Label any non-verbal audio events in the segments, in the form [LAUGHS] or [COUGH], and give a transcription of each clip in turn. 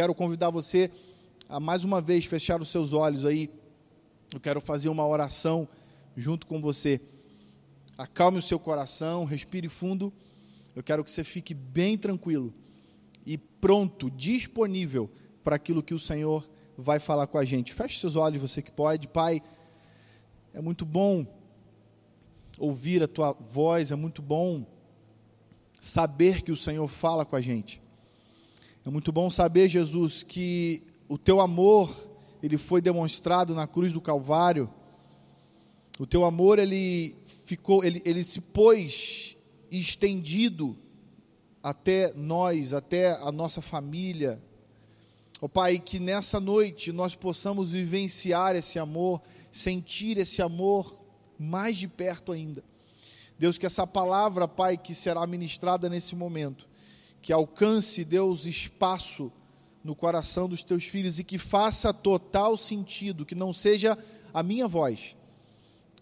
quero convidar você a mais uma vez fechar os seus olhos aí. Eu quero fazer uma oração junto com você. Acalme o seu coração, respire fundo. Eu quero que você fique bem tranquilo e pronto, disponível para aquilo que o Senhor vai falar com a gente. Feche seus olhos, você que pode. Pai, é muito bom ouvir a tua voz, é muito bom saber que o Senhor fala com a gente. É muito bom saber, Jesus, que o teu amor, ele foi demonstrado na cruz do Calvário. O teu amor, ele ficou, ele, ele se pôs estendido até nós, até a nossa família. Ó oh, Pai, que nessa noite nós possamos vivenciar esse amor, sentir esse amor mais de perto ainda. Deus, que essa palavra, Pai, que será ministrada nesse momento, que alcance, Deus, espaço no coração dos teus filhos e que faça total sentido, que não seja a minha voz,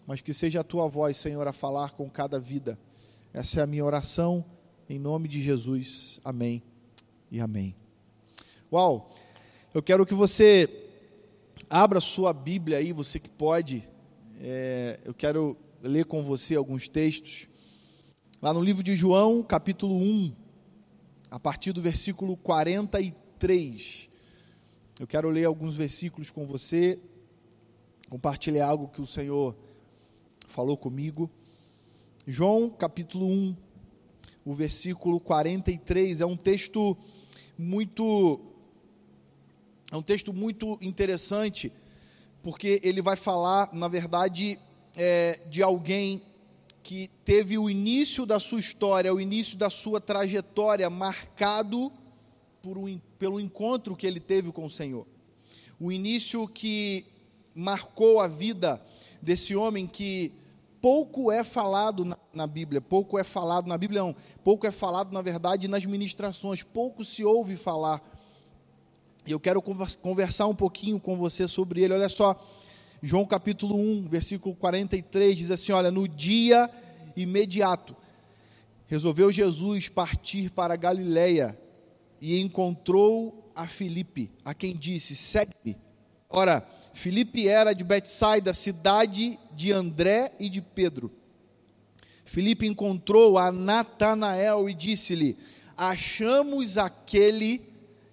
mas que seja a tua voz, Senhor, a falar com cada vida. Essa é a minha oração, em nome de Jesus. Amém e amém. Uau! Eu quero que você abra sua Bíblia aí, você que pode. É, eu quero ler com você alguns textos. Lá no livro de João, capítulo 1, a partir do versículo 43. Eu quero ler alguns versículos com você, compartilhar algo que o Senhor falou comigo. João, capítulo 1, o versículo 43, é um texto muito é um texto muito interessante, porque ele vai falar, na verdade, é, de alguém que teve o início da sua história, o início da sua trajetória marcado um, pelo encontro que ele teve com o Senhor. O início que marcou a vida desse homem que pouco é falado na, na, Bíblia, pouco é falado na Bíblia, não, pouco é falado, na verdade, nas ministrações, pouco se ouve falar. E eu quero conversar um pouquinho com você sobre ele. Olha só, João capítulo 1, versículo 43 diz assim: Olha, no dia imediato, resolveu Jesus partir para Galiléia e encontrou a Filipe, a quem disse: Segue-me. Ora, Filipe era de Betsaida, cidade de André e de Pedro. Filipe encontrou a Natanael e disse-lhe: Achamos aquele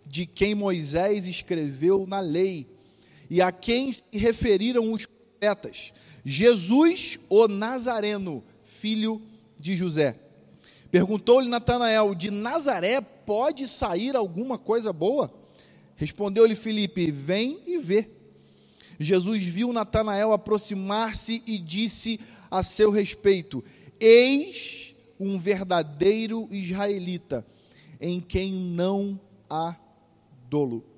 de quem Moisés escreveu na lei e a quem se referiram os profetas, Jesus, o Nazareno, filho de José. Perguntou-lhe Natanael: De Nazaré pode sair alguma coisa boa? Respondeu-lhe Filipe: Vem e vê. Jesus viu Natanael aproximar-se e disse a seu respeito: Eis um verdadeiro israelita, em quem não há dolo.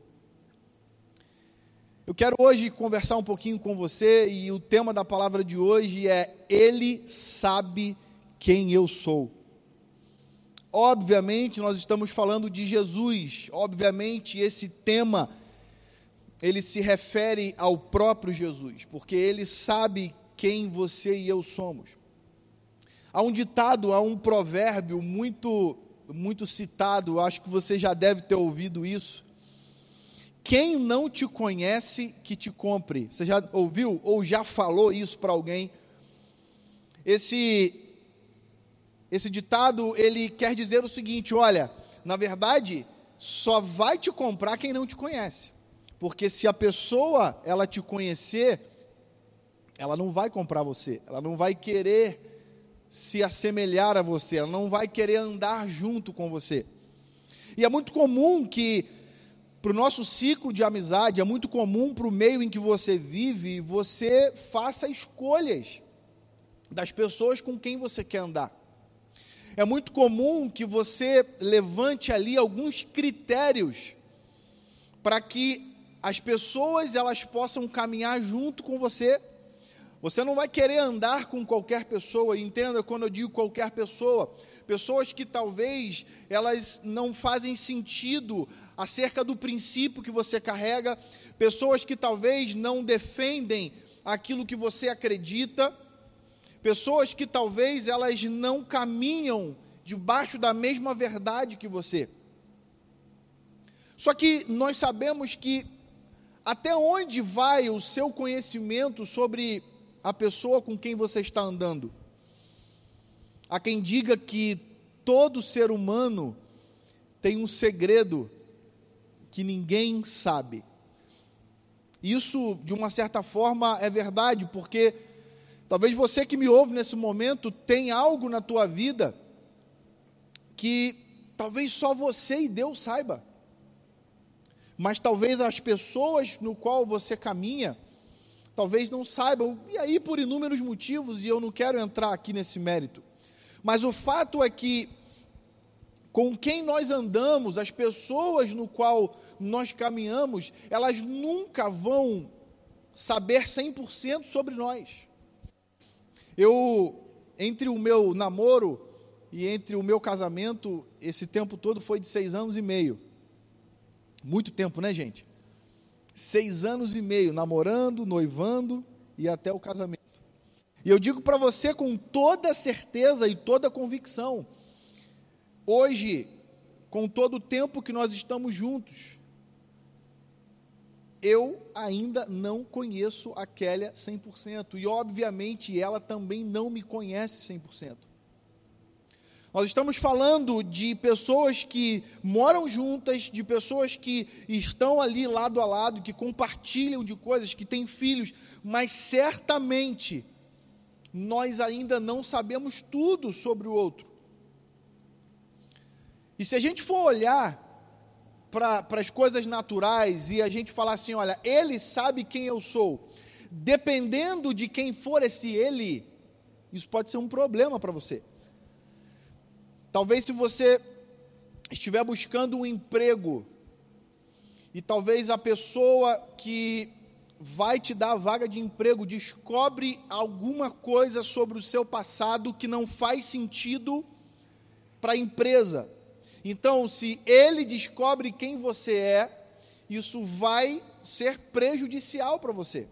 Eu quero hoje conversar um pouquinho com você e o tema da palavra de hoje é Ele sabe quem eu sou. Obviamente, nós estamos falando de Jesus. Obviamente, esse tema ele se refere ao próprio Jesus, porque ele sabe quem você e eu somos. Há um ditado, há um provérbio muito muito citado, acho que você já deve ter ouvido isso, quem não te conhece, que te compre. Você já ouviu ou já falou isso para alguém? Esse esse ditado, ele quer dizer o seguinte, olha, na verdade, só vai te comprar quem não te conhece. Porque se a pessoa ela te conhecer, ela não vai comprar você, ela não vai querer se assemelhar a você, ela não vai querer andar junto com você. E é muito comum que para o nosso ciclo de amizade, é muito comum para o meio em que você vive, você faça escolhas das pessoas com quem você quer andar. É muito comum que você levante ali alguns critérios para que as pessoas elas possam caminhar junto com você. Você não vai querer andar com qualquer pessoa, entenda quando eu digo qualquer pessoa, pessoas que talvez elas não fazem sentido acerca do princípio que você carrega, pessoas que talvez não defendem aquilo que você acredita, pessoas que talvez elas não caminham debaixo da mesma verdade que você. Só que nós sabemos que até onde vai o seu conhecimento sobre a pessoa com quem você está andando? Há quem diga que todo ser humano tem um segredo que ninguém sabe. Isso, de uma certa forma, é verdade, porque talvez você que me ouve nesse momento tem algo na tua vida que talvez só você e Deus saiba. Mas talvez as pessoas no qual você caminha, talvez não saibam, e aí por inúmeros motivos, e eu não quero entrar aqui nesse mérito. Mas o fato é que com quem nós andamos, as pessoas no qual nós caminhamos, elas nunca vão saber 100% sobre nós. Eu, entre o meu namoro e entre o meu casamento, esse tempo todo foi de seis anos e meio. Muito tempo, né, gente? Seis anos e meio namorando, noivando e até o casamento. E eu digo para você com toda certeza e toda convicção: hoje, com todo o tempo que nós estamos juntos, eu ainda não conheço a Kélia 100%, e obviamente ela também não me conhece 100%. Nós estamos falando de pessoas que moram juntas, de pessoas que estão ali lado a lado, que compartilham de coisas, que têm filhos, mas certamente nós ainda não sabemos tudo sobre o outro. E se a gente for olhar para as coisas naturais e a gente falar assim: olha, ele sabe quem eu sou, dependendo de quem for esse ele, isso pode ser um problema para você. Talvez se você estiver buscando um emprego e talvez a pessoa que vai te dar a vaga de emprego descobre alguma coisa sobre o seu passado que não faz sentido para a empresa. Então, se ele descobre quem você é, isso vai ser prejudicial para você.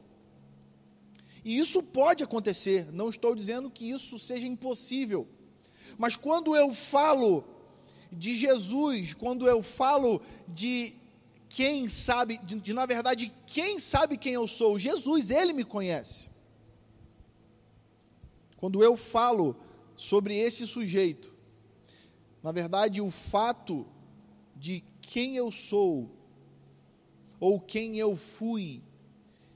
E isso pode acontecer, não estou dizendo que isso seja impossível. Mas quando eu falo de Jesus, quando eu falo de quem sabe, de, de, na verdade, quem sabe quem eu sou? Jesus, ele me conhece. Quando eu falo sobre esse sujeito, na verdade, o fato de quem eu sou ou quem eu fui,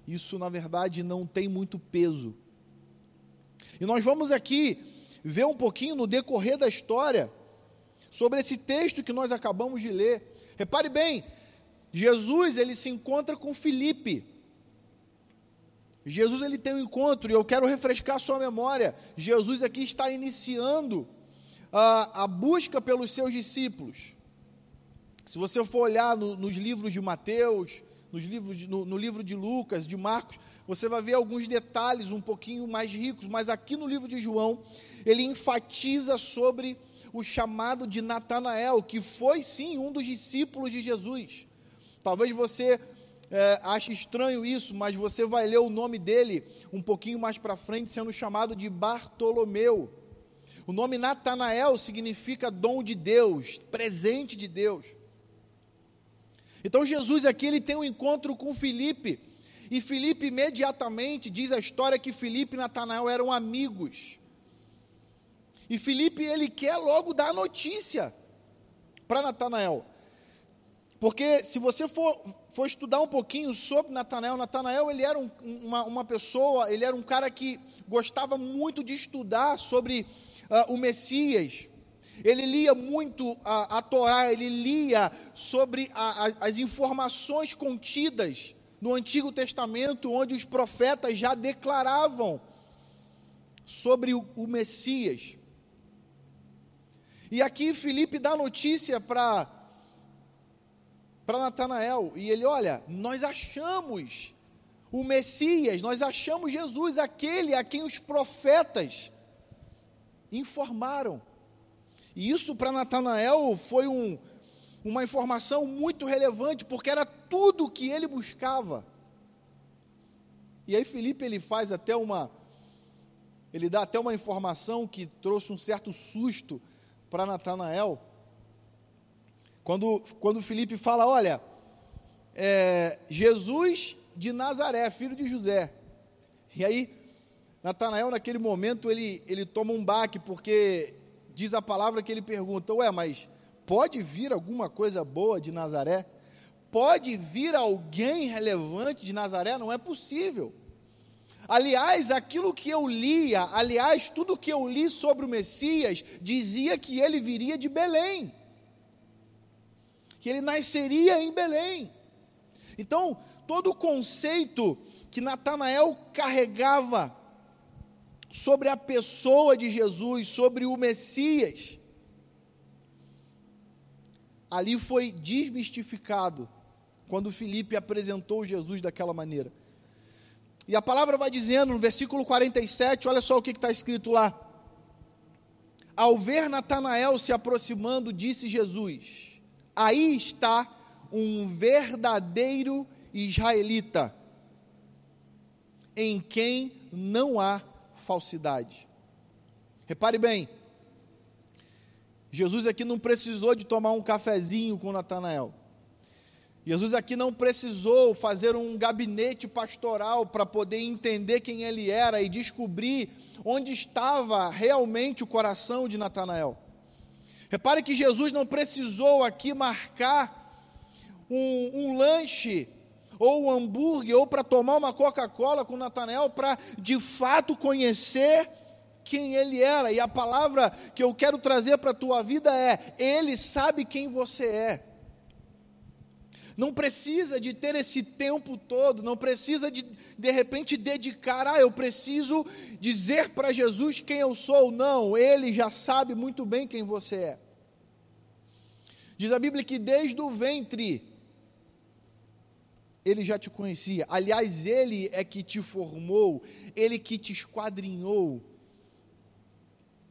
isso na verdade não tem muito peso. E nós vamos aqui ver um pouquinho no decorrer da história sobre esse texto que nós acabamos de ler. Repare bem, Jesus ele se encontra com Filipe. Jesus ele tem um encontro e eu quero refrescar sua memória. Jesus aqui está iniciando a, a busca pelos seus discípulos. Se você for olhar no, nos livros de Mateus, nos livros, no, no livro de Lucas, de Marcos, você vai ver alguns detalhes um pouquinho mais ricos, mas aqui no livro de João, ele enfatiza sobre o chamado de Natanael, que foi sim um dos discípulos de Jesus. Talvez você é, ache estranho isso, mas você vai ler o nome dele um pouquinho mais para frente, sendo chamado de Bartolomeu. O nome Natanael significa dom de Deus, presente de Deus. Então Jesus aqui ele tem um encontro com Filipe, e Filipe imediatamente diz a história que Filipe e Natanael eram amigos. E Filipe ele quer logo dar a notícia para Natanael. Porque se você for, for estudar um pouquinho sobre Natanael, Natanael ele era um, uma, uma pessoa, ele era um cara que gostava muito de estudar sobre uh, o Messias. Ele lia muito a, a Torá, ele lia sobre a, a, as informações contidas no Antigo Testamento, onde os profetas já declaravam sobre o, o Messias. E aqui Felipe dá notícia para para Natanael e ele, olha, nós achamos o Messias, nós achamos Jesus, aquele a quem os profetas informaram. E isso para Natanael foi um, uma informação muito relevante, porque era tudo o que ele buscava. E aí Felipe ele faz até uma ele dá até uma informação que trouxe um certo susto para Natanael Quando, quando Felipe fala, olha, é, Jesus de Nazaré, filho de José. E aí, Natanael, naquele momento, ele, ele toma um baque, porque diz a palavra que ele pergunta: Ué, mas pode vir alguma coisa boa de Nazaré? Pode vir alguém relevante de Nazaré? Não é possível. Aliás, aquilo que eu lia, aliás, tudo que eu li sobre o Messias, dizia que ele viria de Belém, que ele nasceria em Belém. Então, todo o conceito que Natanael carregava sobre a pessoa de Jesus, sobre o Messias, ali foi desmistificado quando Felipe apresentou Jesus daquela maneira. E a palavra vai dizendo no versículo 47, olha só o que está escrito lá. Ao ver Natanael se aproximando, disse Jesus: Aí está um verdadeiro israelita, em quem não há falsidade. Repare bem, Jesus aqui não precisou de tomar um cafezinho com Natanael. Jesus aqui não precisou fazer um gabinete pastoral para poder entender quem ele era e descobrir onde estava realmente o coração de Natanael. Repare que Jesus não precisou aqui marcar um, um lanche ou um hambúrguer ou para tomar uma Coca-Cola com Natanael para de fato conhecer quem ele era. E a palavra que eu quero trazer para a tua vida é: Ele sabe quem você é. Não precisa de ter esse tempo todo, não precisa de de repente dedicar, ah, eu preciso dizer para Jesus quem eu sou. Não, ele já sabe muito bem quem você é. Diz a Bíblia que desde o ventre ele já te conhecia. Aliás, ele é que te formou, ele que te esquadrinhou,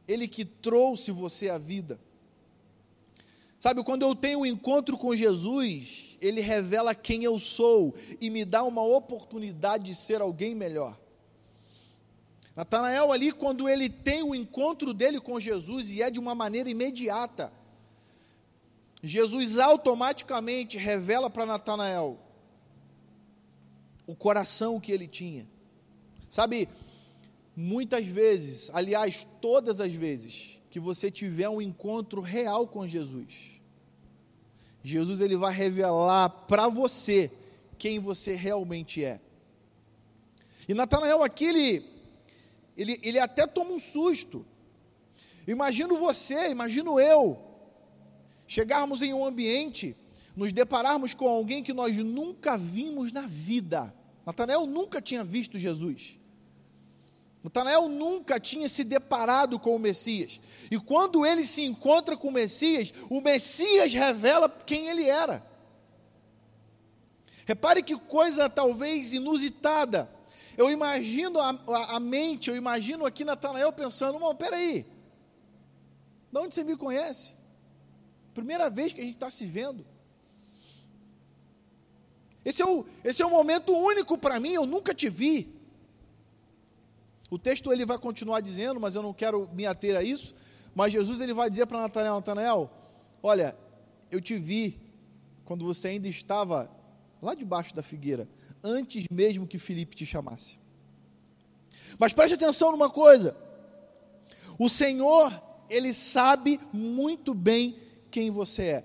ele que trouxe você à vida. Sabe, quando eu tenho um encontro com Jesus, Ele revela quem eu sou e me dá uma oportunidade de ser alguém melhor. Natanael, ali, quando ele tem o encontro dele com Jesus e é de uma maneira imediata, Jesus automaticamente revela para Natanael o coração que ele tinha. Sabe, muitas vezes, aliás, todas as vezes, que você tiver um encontro real com Jesus, Jesus ele vai revelar para você quem você realmente é. E Natanael aqui, ele, ele, ele até toma um susto. Imagino você, imagino eu, chegarmos em um ambiente, nos depararmos com alguém que nós nunca vimos na vida. Natanael nunca tinha visto Jesus. Natanael nunca tinha se deparado com o Messias. E quando ele se encontra com o Messias, o Messias revela quem ele era. Repare que coisa talvez inusitada. Eu imagino a, a, a mente, eu imagino aqui Natanael pensando: não, peraí, de onde você me conhece? Primeira vez que a gente está se vendo. Esse é, o, esse é um momento único para mim, eu nunca te vi. O texto ele vai continuar dizendo, mas eu não quero me ater a isso. Mas Jesus ele vai dizer para Natanael: Natanael, olha, eu te vi quando você ainda estava lá debaixo da figueira, antes mesmo que Felipe te chamasse. Mas preste atenção numa coisa: o Senhor, Ele sabe muito bem quem você é.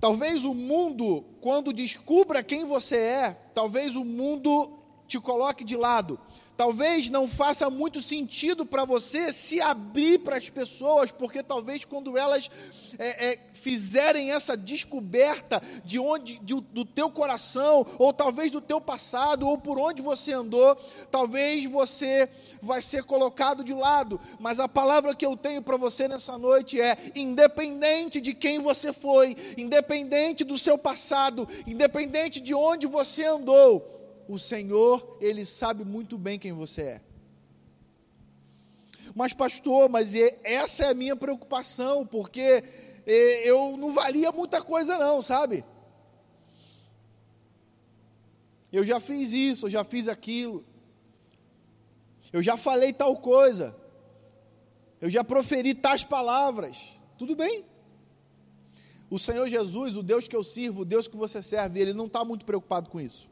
Talvez o mundo, quando descubra quem você é, talvez o mundo te coloque de lado. Talvez não faça muito sentido para você se abrir para as pessoas, porque talvez quando elas é, é, fizerem essa descoberta de onde, de, do teu coração, ou talvez do teu passado, ou por onde você andou, talvez você vai ser colocado de lado. Mas a palavra que eu tenho para você nessa noite é: independente de quem você foi, independente do seu passado, independente de onde você andou, o Senhor, Ele sabe muito bem quem você é. Mas, pastor, mas essa é a minha preocupação, porque eu não valia muita coisa, não, sabe? Eu já fiz isso, eu já fiz aquilo, eu já falei tal coisa, eu já proferi tais palavras, tudo bem, O Senhor Jesus, o Deus que eu sirvo, o Deus que você serve, ele não está muito preocupado com isso.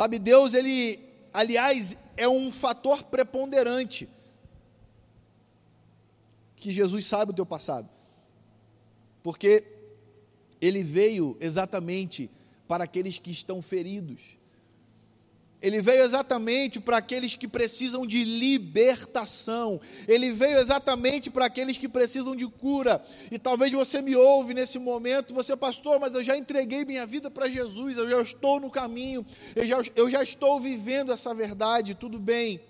Sabe, Deus, ele, aliás, é um fator preponderante. Que Jesus sabe o teu passado. Porque ele veio exatamente para aqueles que estão feridos ele veio exatamente para aqueles que precisam de libertação. Ele veio exatamente para aqueles que precisam de cura. E talvez você me ouve nesse momento, você, pastor, mas eu já entreguei minha vida para Jesus, eu já estou no caminho, eu já, eu já estou vivendo essa verdade, tudo bem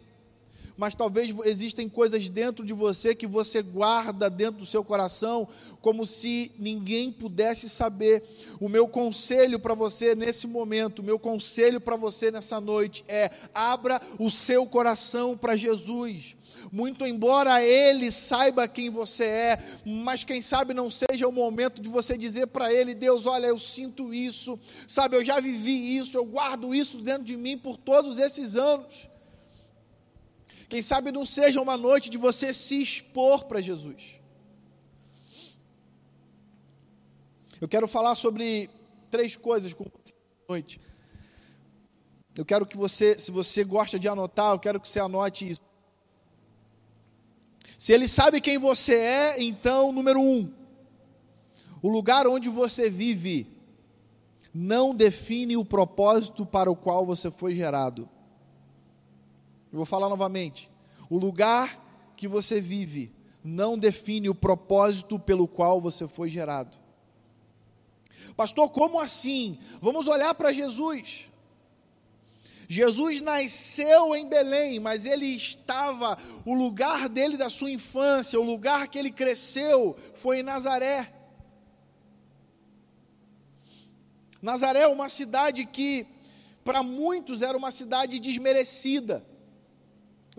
mas talvez existem coisas dentro de você que você guarda dentro do seu coração, como se ninguém pudesse saber. O meu conselho para você nesse momento, o meu conselho para você nessa noite é: abra o seu coração para Jesus. Muito embora ele saiba quem você é, mas quem sabe não seja o momento de você dizer para ele: Deus, olha, eu sinto isso, sabe, eu já vivi isso, eu guardo isso dentro de mim por todos esses anos. Quem sabe não seja uma noite de você se expor para Jesus. Eu quero falar sobre três coisas com você noite. Eu quero que você, se você gosta de anotar, eu quero que você anote isso. Se ele sabe quem você é, então, número um, o lugar onde você vive não define o propósito para o qual você foi gerado. Eu vou falar novamente. O lugar que você vive não define o propósito pelo qual você foi gerado. Pastor, como assim? Vamos olhar para Jesus. Jesus nasceu em Belém, mas ele estava, o lugar dele da sua infância, o lugar que ele cresceu, foi em Nazaré. Nazaré é uma cidade que, para muitos, era uma cidade desmerecida.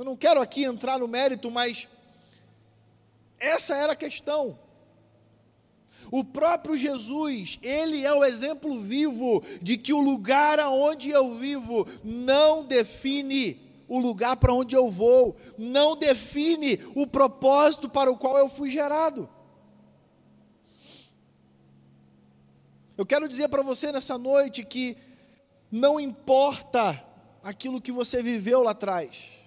Eu não quero aqui entrar no mérito, mas essa era a questão. O próprio Jesus, ele é o exemplo vivo de que o lugar aonde eu vivo não define o lugar para onde eu vou, não define o propósito para o qual eu fui gerado. Eu quero dizer para você nessa noite que não importa aquilo que você viveu lá atrás,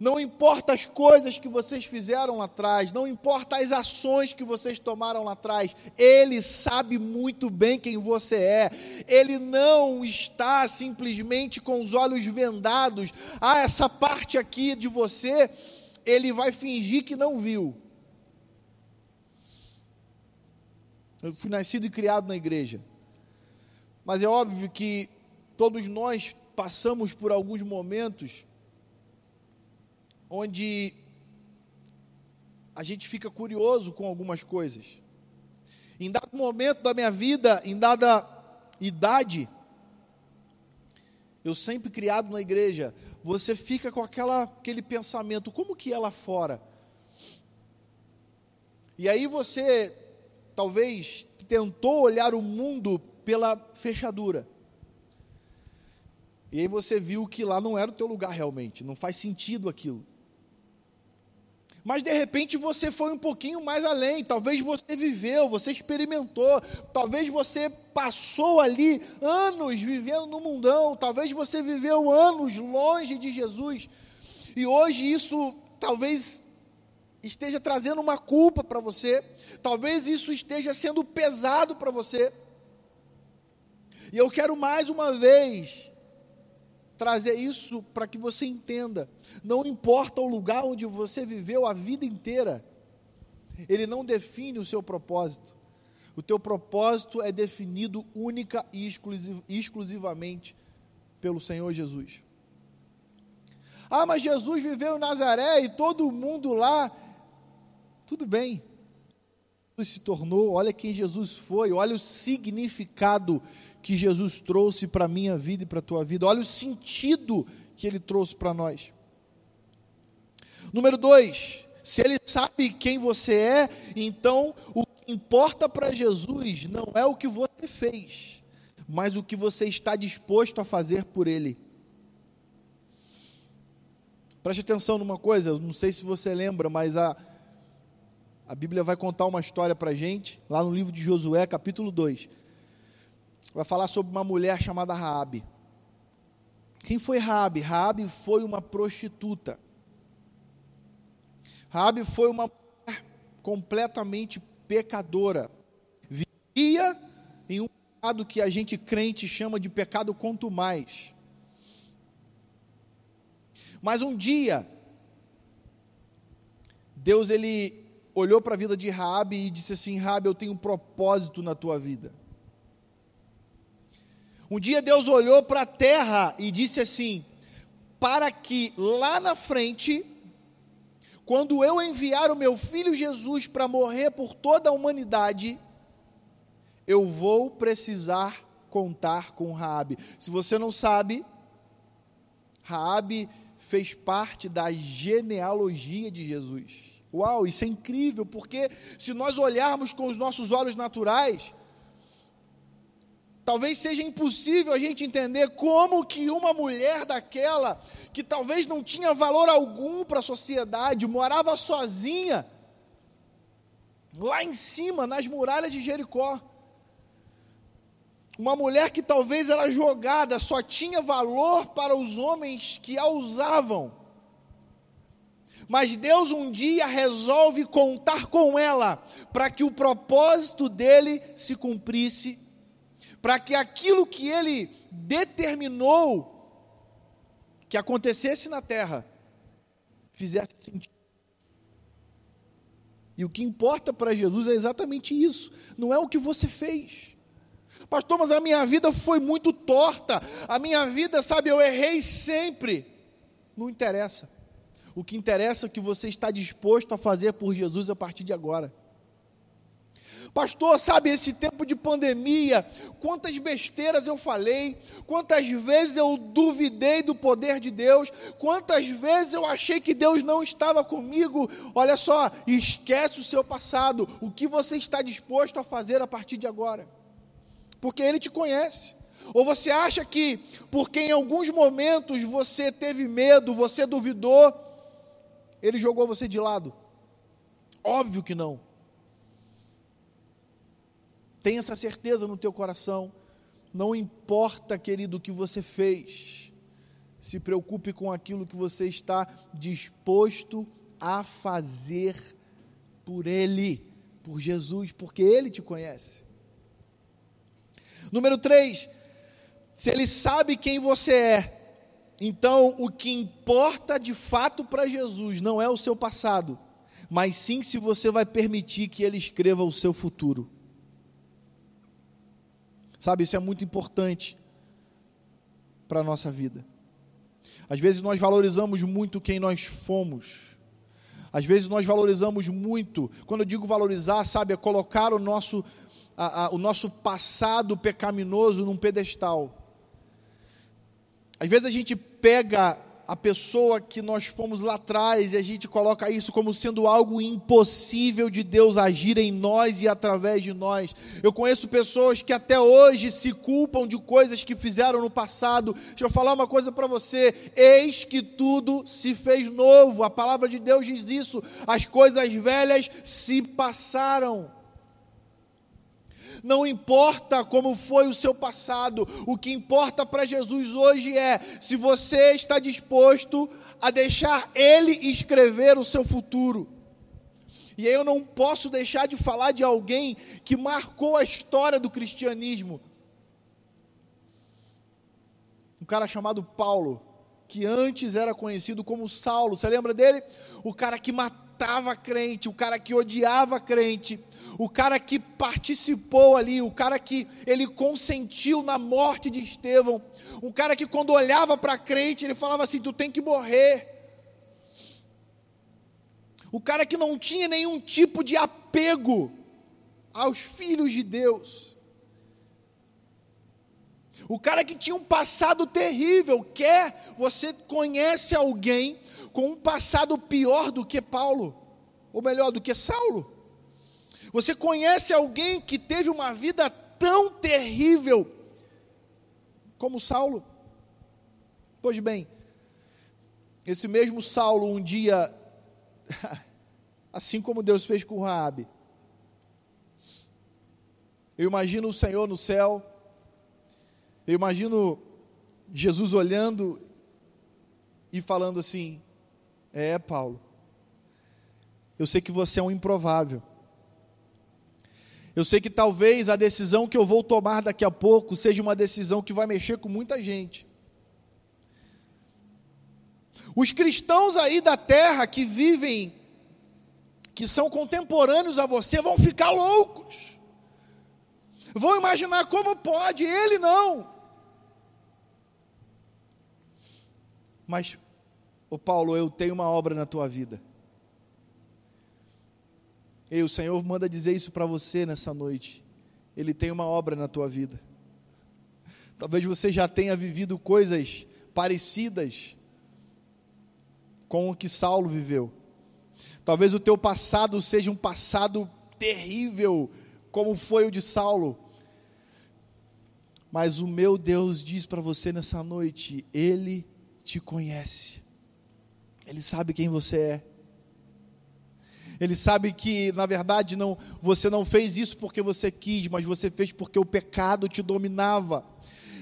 não importa as coisas que vocês fizeram lá atrás, não importa as ações que vocês tomaram lá atrás, Ele sabe muito bem quem você é. Ele não está simplesmente com os olhos vendados. Ah, essa parte aqui de você, Ele vai fingir que não viu. Eu fui nascido e criado na igreja, mas é óbvio que todos nós passamos por alguns momentos onde a gente fica curioso com algumas coisas. Em dado momento da minha vida, em dada idade, eu sempre criado na igreja, você fica com aquela, aquele pensamento, como que é lá fora? E aí você, talvez, tentou olhar o mundo pela fechadura. E aí você viu que lá não era o teu lugar realmente, não faz sentido aquilo mas de repente você foi um pouquinho mais além. Talvez você viveu, você experimentou, talvez você passou ali anos vivendo no mundão, talvez você viveu anos longe de Jesus, e hoje isso talvez esteja trazendo uma culpa para você, talvez isso esteja sendo pesado para você. E eu quero mais uma vez trazer isso para que você entenda. Não importa o lugar onde você viveu a vida inteira, ele não define o seu propósito. O teu propósito é definido única e exclusivamente pelo Senhor Jesus. Ah, mas Jesus viveu em Nazaré e todo mundo lá. Tudo bem. Jesus se tornou, olha quem Jesus foi, olha o significado que Jesus trouxe para a minha vida e para a tua vida. Olha o sentido que ele trouxe para nós. Número dois, se ele sabe quem você é, então o que importa para Jesus não é o que você fez, mas o que você está disposto a fazer por ele. Preste atenção numa coisa, não sei se você lembra, mas há A Bíblia vai contar uma história para a gente, lá no livro de Josué, capítulo 2. Vai falar sobre uma mulher chamada Raabe. Quem foi Raabe? Raabe foi uma prostituta. Raabe foi uma mulher completamente pecadora. Vivia em um pecado que a gente crente chama de pecado quanto mais. Mas um dia Deus ele olhou para a vida de Raabe e disse assim: Raabe, eu tenho um propósito na tua vida. Um dia Deus olhou para a terra e disse assim: para que lá na frente, quando eu enviar o meu filho Jesus para morrer por toda a humanidade, eu vou precisar contar com Raabe. Se você não sabe, Raabe fez parte da genealogia de Jesus. Uau, isso é incrível, porque se nós olharmos com os nossos olhos naturais, talvez seja impossível a gente entender como que uma mulher daquela, que talvez não tinha valor algum para a sociedade, morava sozinha, lá em cima, nas muralhas de Jericó. Uma mulher que talvez era jogada, só tinha valor para os homens que a usavam mas Deus um dia resolve contar com ela para que o propósito dele se cumprisse, para que aquilo que ele determinou que acontecesse na terra fizesse sentido. E o que importa para Jesus é exatamente isso, não é o que você fez. Pastor, mas a minha vida foi muito torta, a minha vida, sabe, eu errei sempre. Não interessa. O que interessa é o que você está disposto a fazer por Jesus a partir de agora. Pastor, sabe, esse tempo de pandemia, quantas besteiras eu falei, quantas vezes eu duvidei do poder de Deus, quantas vezes eu achei que Deus não estava comigo. Olha só, esquece o seu passado, o que você está disposto a fazer a partir de agora, porque Ele te conhece. Ou você acha que, porque em alguns momentos você teve medo, você duvidou, ele jogou você de lado? Óbvio que não. Tenha essa certeza no teu coração. Não importa, querido, o que você fez. Se preocupe com aquilo que você está disposto a fazer por Ele, por Jesus, porque Ele te conhece. Número 3, se Ele sabe quem você é, então, o que importa de fato para Jesus não é o seu passado, mas sim se você vai permitir que Ele escreva o seu futuro. Sabe, isso é muito importante para a nossa vida. Às vezes nós valorizamos muito quem nós fomos. Às vezes nós valorizamos muito, quando eu digo valorizar, sabe, é colocar o nosso, a, a, o nosso passado pecaminoso num pedestal. Às vezes a gente pega a pessoa que nós fomos lá atrás e a gente coloca isso como sendo algo impossível de Deus agir em nós e através de nós. Eu conheço pessoas que até hoje se culpam de coisas que fizeram no passado. Deixa eu falar uma coisa para você: eis que tudo se fez novo. A palavra de Deus diz isso. As coisas velhas se passaram. Não importa como foi o seu passado, o que importa para Jesus hoje é se você está disposto a deixar Ele escrever o seu futuro. E aí eu não posso deixar de falar de alguém que marcou a história do cristianismo. Um cara chamado Paulo, que antes era conhecido como Saulo. Você lembra dele? O cara que matava crente, o cara que odiava crente, o cara que participou ali, o cara que ele consentiu na morte de Estevão, um cara que quando olhava para crente, ele falava assim: tu tem que morrer. O cara que não tinha nenhum tipo de apego aos filhos de Deus. O cara que tinha um passado terrível, quer você conhece alguém com um passado pior do que Paulo, ou melhor, do que Saulo? Você conhece alguém que teve uma vida tão terrível como Saulo? Pois bem, esse mesmo Saulo um dia [LAUGHS] assim como Deus fez com Raabe. Eu imagino o Senhor no céu, eu imagino Jesus olhando e falando assim: É, Paulo, eu sei que você é um improvável. Eu sei que talvez a decisão que eu vou tomar daqui a pouco seja uma decisão que vai mexer com muita gente. Os cristãos aí da terra que vivem, que são contemporâneos a você, vão ficar loucos. Vão imaginar como pode, ele não. Mas, o Paulo, eu tenho uma obra na tua vida. E o Senhor manda dizer isso para você nessa noite. Ele tem uma obra na tua vida. Talvez você já tenha vivido coisas parecidas com o que Saulo viveu. Talvez o teu passado seja um passado terrível, como foi o de Saulo. Mas o meu Deus diz para você nessa noite: Ele te conhece, Ele sabe quem você é. Ele sabe que, na verdade, não, você não fez isso porque você quis, mas você fez porque o pecado te dominava.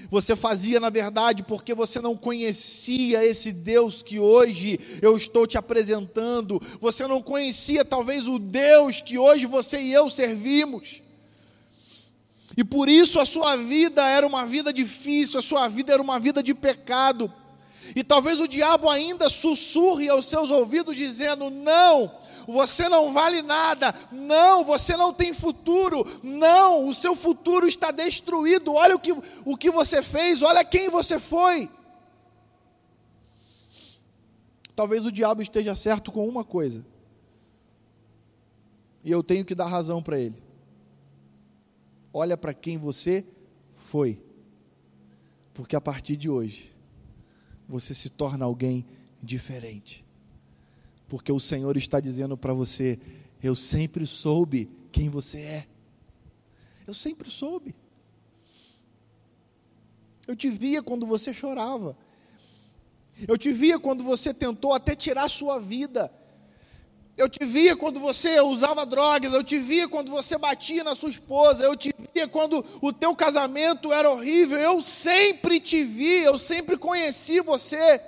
Você fazia, na verdade, porque você não conhecia esse Deus que hoje eu estou te apresentando. Você não conhecia, talvez, o Deus que hoje você e eu servimos. E por isso a sua vida era uma vida difícil, a sua vida era uma vida de pecado. E talvez o diabo ainda sussurre aos seus ouvidos, dizendo: Não, você não vale nada, não, você não tem futuro, não, o seu futuro está destruído, olha o que, o que você fez, olha quem você foi. Talvez o diabo esteja certo com uma coisa, e eu tenho que dar razão para ele. Olha para quem você foi, porque a partir de hoje, você se torna alguém diferente porque o Senhor está dizendo para você: eu sempre soube quem você é. Eu sempre soube. Eu te via quando você chorava. Eu te via quando você tentou até tirar sua vida. Eu te via quando você usava drogas, eu te via quando você batia na sua esposa, eu te via quando o teu casamento era horrível. Eu sempre te vi, eu sempre conheci você.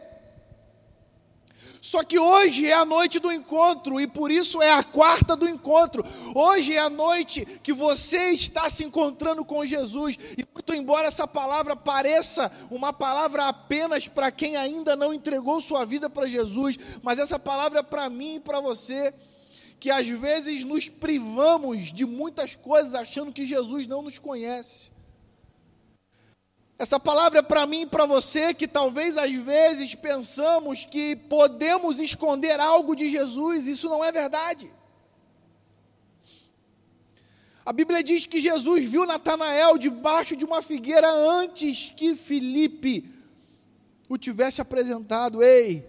Só que hoje é a noite do encontro e por isso é a quarta do encontro. Hoje é a noite que você está se encontrando com Jesus. E muito embora essa palavra pareça uma palavra apenas para quem ainda não entregou sua vida para Jesus, mas essa palavra é para mim e para você que às vezes nos privamos de muitas coisas achando que Jesus não nos conhece. Essa palavra é para mim e para você que talvez às vezes pensamos que podemos esconder algo de Jesus, isso não é verdade. A Bíblia diz que Jesus viu Natanael debaixo de uma figueira antes que Filipe o tivesse apresentado. Ei,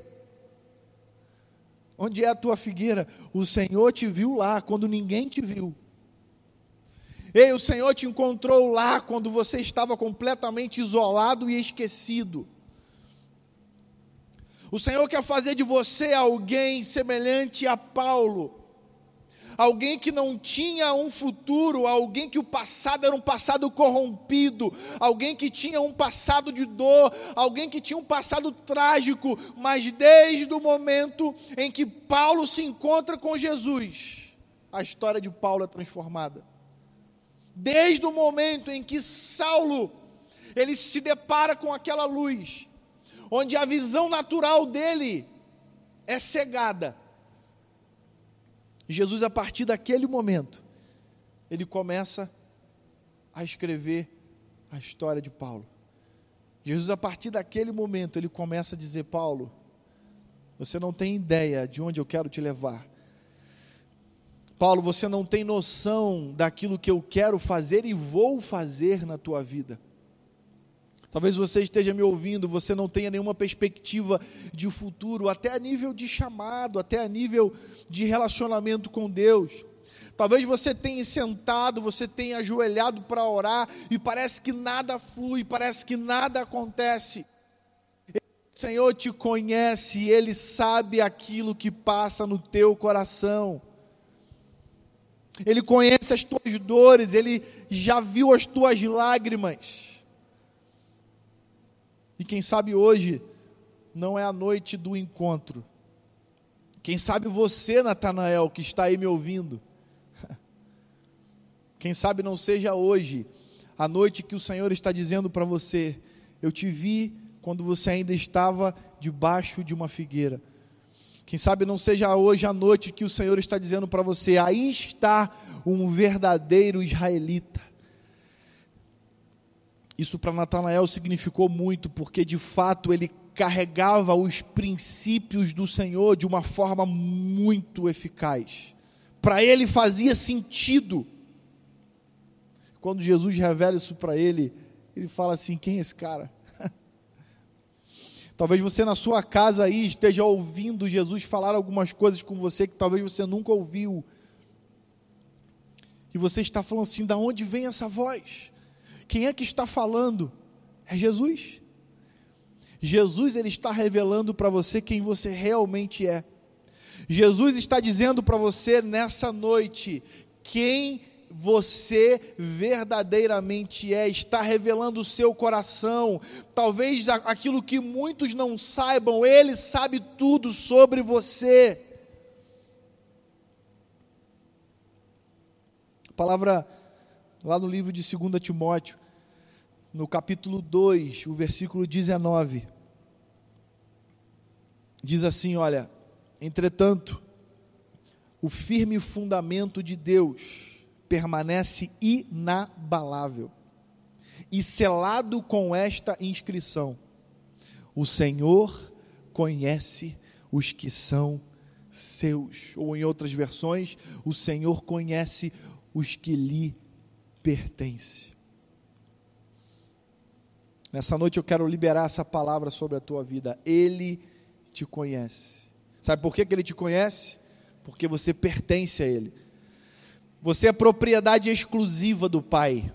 onde é a tua figueira? O Senhor te viu lá quando ninguém te viu. Ei, o Senhor te encontrou lá quando você estava completamente isolado e esquecido. O Senhor quer fazer de você alguém semelhante a Paulo, alguém que não tinha um futuro, alguém que o passado era um passado corrompido, alguém que tinha um passado de dor, alguém que tinha um passado trágico, mas desde o momento em que Paulo se encontra com Jesus, a história de Paulo é transformada desde o momento em que Saulo ele se depara com aquela luz, onde a visão natural dele é cegada. Jesus, a partir daquele momento, ele começa a escrever a história de Paulo. Jesus, a partir daquele momento, ele começa a dizer: Paulo, você não tem ideia de onde eu quero te levar. Paulo, você não tem noção daquilo que eu quero fazer e vou fazer na tua vida. Talvez você esteja me ouvindo, você não tenha nenhuma perspectiva de futuro, até a nível de chamado, até a nível de relacionamento com Deus. Talvez você tenha sentado, você tenha ajoelhado para orar e parece que nada flui, parece que nada acontece. O Senhor te conhece, Ele sabe aquilo que passa no teu coração. Ele conhece as tuas dores, ele já viu as tuas lágrimas. E quem sabe hoje não é a noite do encontro. Quem sabe você, Natanael, que está aí me ouvindo. [LAUGHS] Quem sabe não seja hoje a noite que o Senhor está dizendo para você: Eu te vi quando você ainda estava debaixo de uma figueira. Quem sabe não seja hoje a noite que o Senhor está dizendo para você: aí está um verdadeiro israelita. Isso para Natanael significou muito, porque de fato ele carregava os princípios do Senhor de uma forma muito eficaz. Para ele fazia sentido. Quando Jesus revela isso para ele, ele fala assim: quem é esse cara? Talvez você na sua casa aí esteja ouvindo Jesus falar algumas coisas com você que talvez você nunca ouviu. E você está falando assim: da onde vem essa voz? Quem é que está falando? É Jesus. Jesus ele está revelando para você quem você realmente é. Jesus está dizendo para você nessa noite quem você verdadeiramente é, está revelando o seu coração. Talvez aquilo que muitos não saibam, Ele sabe tudo sobre você. A palavra lá no livro de 2 Timóteo, no capítulo 2, o versículo 19, diz assim: Olha, entretanto, o firme fundamento de Deus, permanece inabalável e selado com esta inscrição: O Senhor conhece os que são seus. Ou em outras versões, o Senhor conhece os que lhe pertencem. Nessa noite eu quero liberar essa palavra sobre a tua vida. Ele te conhece. Sabe por que, que ele te conhece? Porque você pertence a ele. Você é propriedade exclusiva do Pai.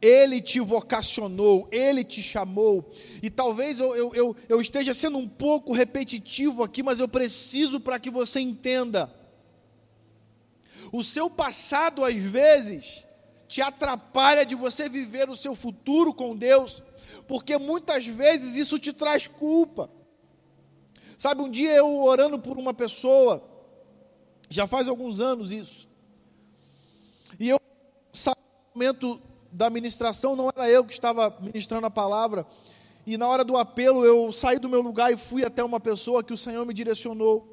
Ele te vocacionou, Ele te chamou. E talvez eu, eu, eu, eu esteja sendo um pouco repetitivo aqui, mas eu preciso para que você entenda. O seu passado, às vezes, te atrapalha de você viver o seu futuro com Deus, porque muitas vezes isso te traz culpa. Sabe, um dia eu orando por uma pessoa, já faz alguns anos isso, momento da ministração, não era eu que estava ministrando a palavra. E na hora do apelo, eu saí do meu lugar e fui até uma pessoa que o Senhor me direcionou.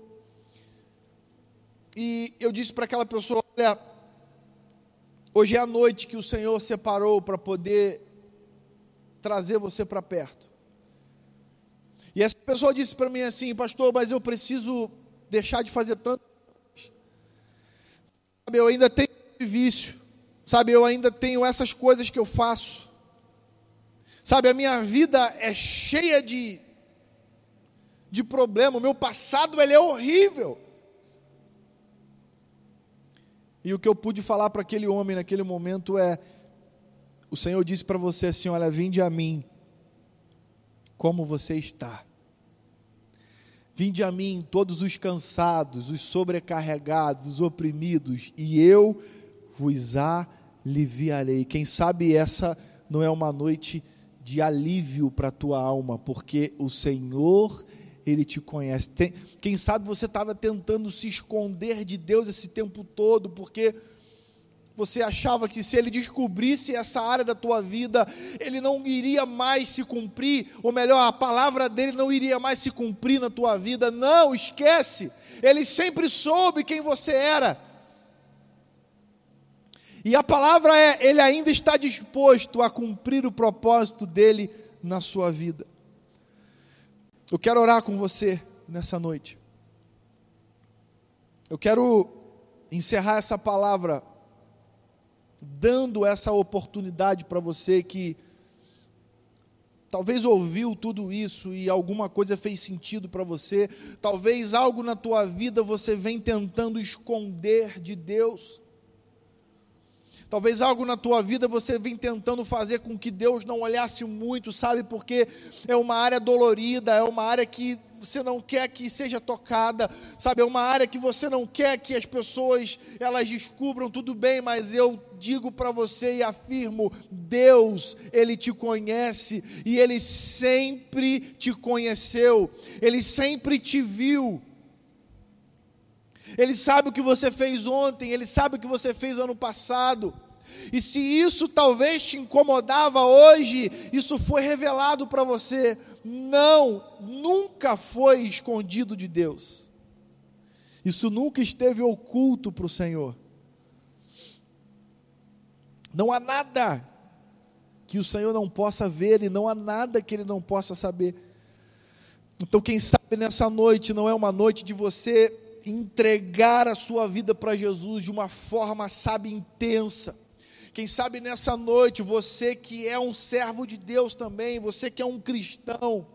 E eu disse para aquela pessoa: Olha, hoje é a noite que o Senhor separou para poder trazer você para perto. E essa pessoa disse para mim assim: Pastor, mas eu preciso deixar de fazer tanto. Eu ainda tenho vício. Sabe, eu ainda tenho essas coisas que eu faço. Sabe, a minha vida é cheia de de problema, o meu passado ele é horrível. E o que eu pude falar para aquele homem naquele momento é: o Senhor disse para você assim: Olha, vinde a mim, como você está. Vinde a mim, todos os cansados, os sobrecarregados, os oprimidos, e eu vos aliviarei. Quem sabe essa não é uma noite de alívio para a tua alma, porque o Senhor, Ele te conhece. Tem, quem sabe você estava tentando se esconder de Deus esse tempo todo, porque você achava que se ele descobrisse essa área da tua vida, ele não iria mais se cumprir, ou melhor, a palavra dele não iria mais se cumprir na tua vida. Não, esquece. Ele sempre soube quem você era. E a palavra é: Ele ainda está disposto a cumprir o propósito dele na sua vida. Eu quero orar com você nessa noite. Eu quero encerrar essa palavra dando essa oportunidade para você que talvez ouviu tudo isso e alguma coisa fez sentido para você, talvez algo na tua vida você vem tentando esconder de Deus. Talvez algo na tua vida você vem tentando fazer com que Deus não olhasse muito, sabe? Porque é uma área dolorida, é uma área que você não quer que seja tocada, sabe? É uma área que você não quer que as pessoas elas descubram tudo bem, mas eu digo para você e afirmo, Deus, ele te conhece e ele sempre te conheceu. Ele sempre te viu. Ele sabe o que você fez ontem, ele sabe o que você fez ano passado. E se isso talvez te incomodava hoje, isso foi revelado para você. Não, nunca foi escondido de Deus. Isso nunca esteve oculto para o Senhor. Não há nada que o Senhor não possa ver e não há nada que Ele não possa saber. Então, quem sabe nessa noite não é uma noite de você entregar a sua vida para Jesus de uma forma, sabe, intensa quem sabe nessa noite, você que é um servo de Deus também, você que é um cristão,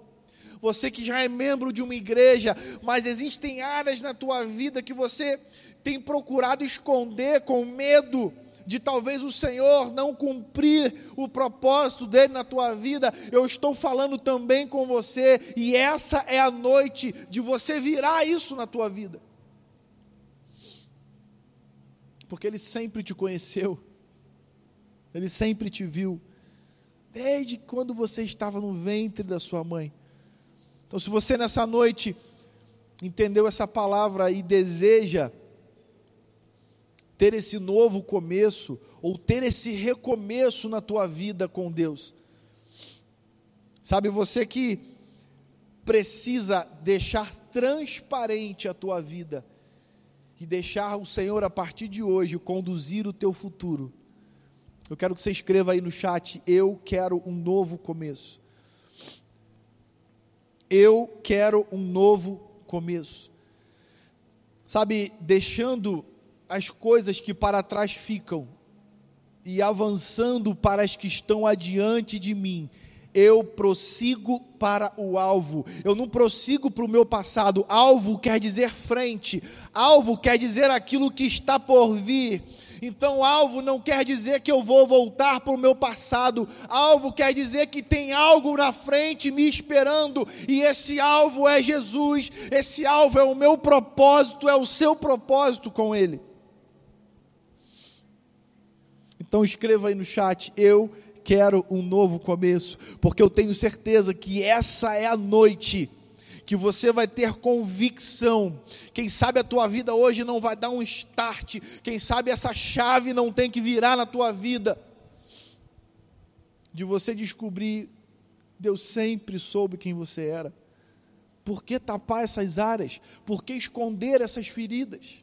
você que já é membro de uma igreja, mas existem áreas na tua vida que você tem procurado esconder com medo de talvez o Senhor não cumprir o propósito dele na tua vida, eu estou falando também com você, e essa é a noite de você virar isso na tua vida. Porque ele sempre te conheceu. Ele sempre te viu, desde quando você estava no ventre da sua mãe. Então, se você nessa noite entendeu essa palavra e deseja ter esse novo começo, ou ter esse recomeço na tua vida com Deus, sabe, você que precisa deixar transparente a tua vida e deixar o Senhor a partir de hoje conduzir o teu futuro eu quero que você escreva aí no chat: Eu quero um novo começo. Eu quero um novo começo. Sabe, deixando as coisas que para trás ficam e avançando para as que estão adiante de mim, eu prossigo para o alvo. Eu não prossigo para o meu passado. Alvo quer dizer frente. Alvo quer dizer aquilo que está por vir. Então, alvo não quer dizer que eu vou voltar para o meu passado, alvo quer dizer que tem algo na frente me esperando, e esse alvo é Jesus, esse alvo é o meu propósito, é o seu propósito com Ele. Então, escreva aí no chat: Eu quero um novo começo, porque eu tenho certeza que essa é a noite que você vai ter convicção. Quem sabe a tua vida hoje não vai dar um start, quem sabe essa chave não tem que virar na tua vida. De você descobrir, Deus sempre soube quem você era. Por que tapar essas áreas? Por que esconder essas feridas?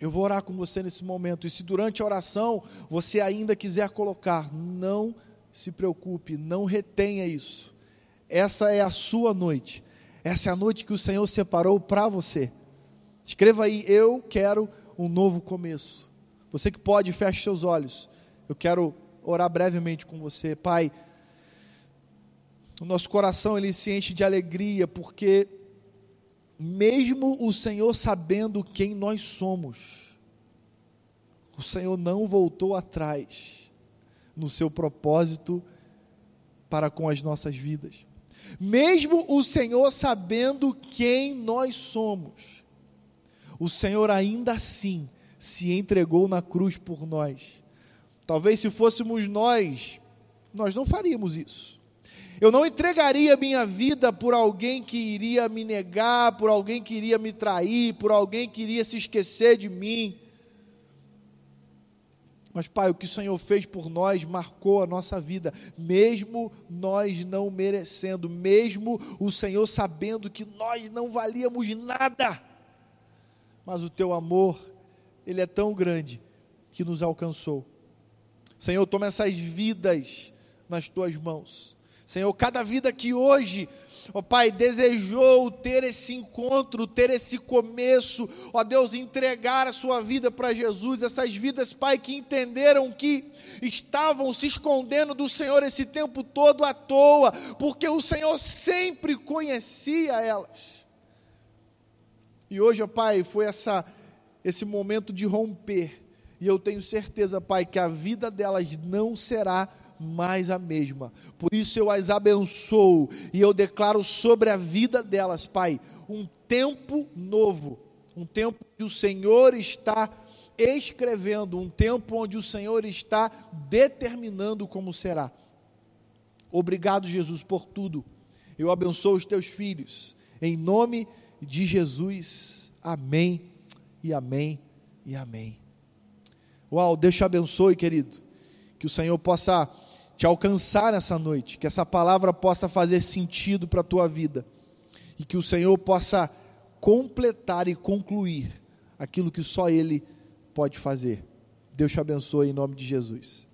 Eu vou orar com você nesse momento, e se durante a oração você ainda quiser colocar, não se preocupe, não retenha isso. Essa é a sua noite. Essa é a noite que o Senhor separou para você. Escreva aí, eu quero um novo começo. Você que pode, feche seus olhos. Eu quero orar brevemente com você. Pai, o nosso coração ele se enche de alegria porque mesmo o Senhor sabendo quem nós somos, o Senhor não voltou atrás no seu propósito para com as nossas vidas mesmo o Senhor sabendo quem nós somos, o Senhor ainda assim se entregou na cruz por nós. Talvez se fôssemos nós, nós não faríamos isso. Eu não entregaria minha vida por alguém que iria me negar, por alguém que iria me trair, por alguém que iria se esquecer de mim. Mas, Pai, o que o Senhor fez por nós marcou a nossa vida, mesmo nós não merecendo, mesmo o Senhor sabendo que nós não valíamos nada. Mas o teu amor, ele é tão grande que nos alcançou. Senhor, toma essas vidas nas tuas mãos. Senhor, cada vida que hoje ó Pai, desejou ter esse encontro, ter esse começo, ó Deus, entregar a sua vida para Jesus, essas vidas, Pai, que entenderam que estavam se escondendo do Senhor esse tempo todo à toa, porque o Senhor sempre conhecia elas. E hoje, ó Pai, foi essa, esse momento de romper, e eu tenho certeza, Pai, que a vida delas não será mais a mesma. Por isso eu as abençoo e eu declaro sobre a vida delas, Pai, um tempo novo, um tempo que o Senhor está escrevendo, um tempo onde o Senhor está determinando como será. Obrigado, Jesus, por tudo. Eu abençoo os teus filhos. Em nome de Jesus. Amém e amém e amém. Uau, Deus te abençoe, querido. Que o Senhor possa te alcançar nessa noite, que essa palavra possa fazer sentido para a tua vida e que o Senhor possa completar e concluir aquilo que só Ele pode fazer. Deus te abençoe em nome de Jesus.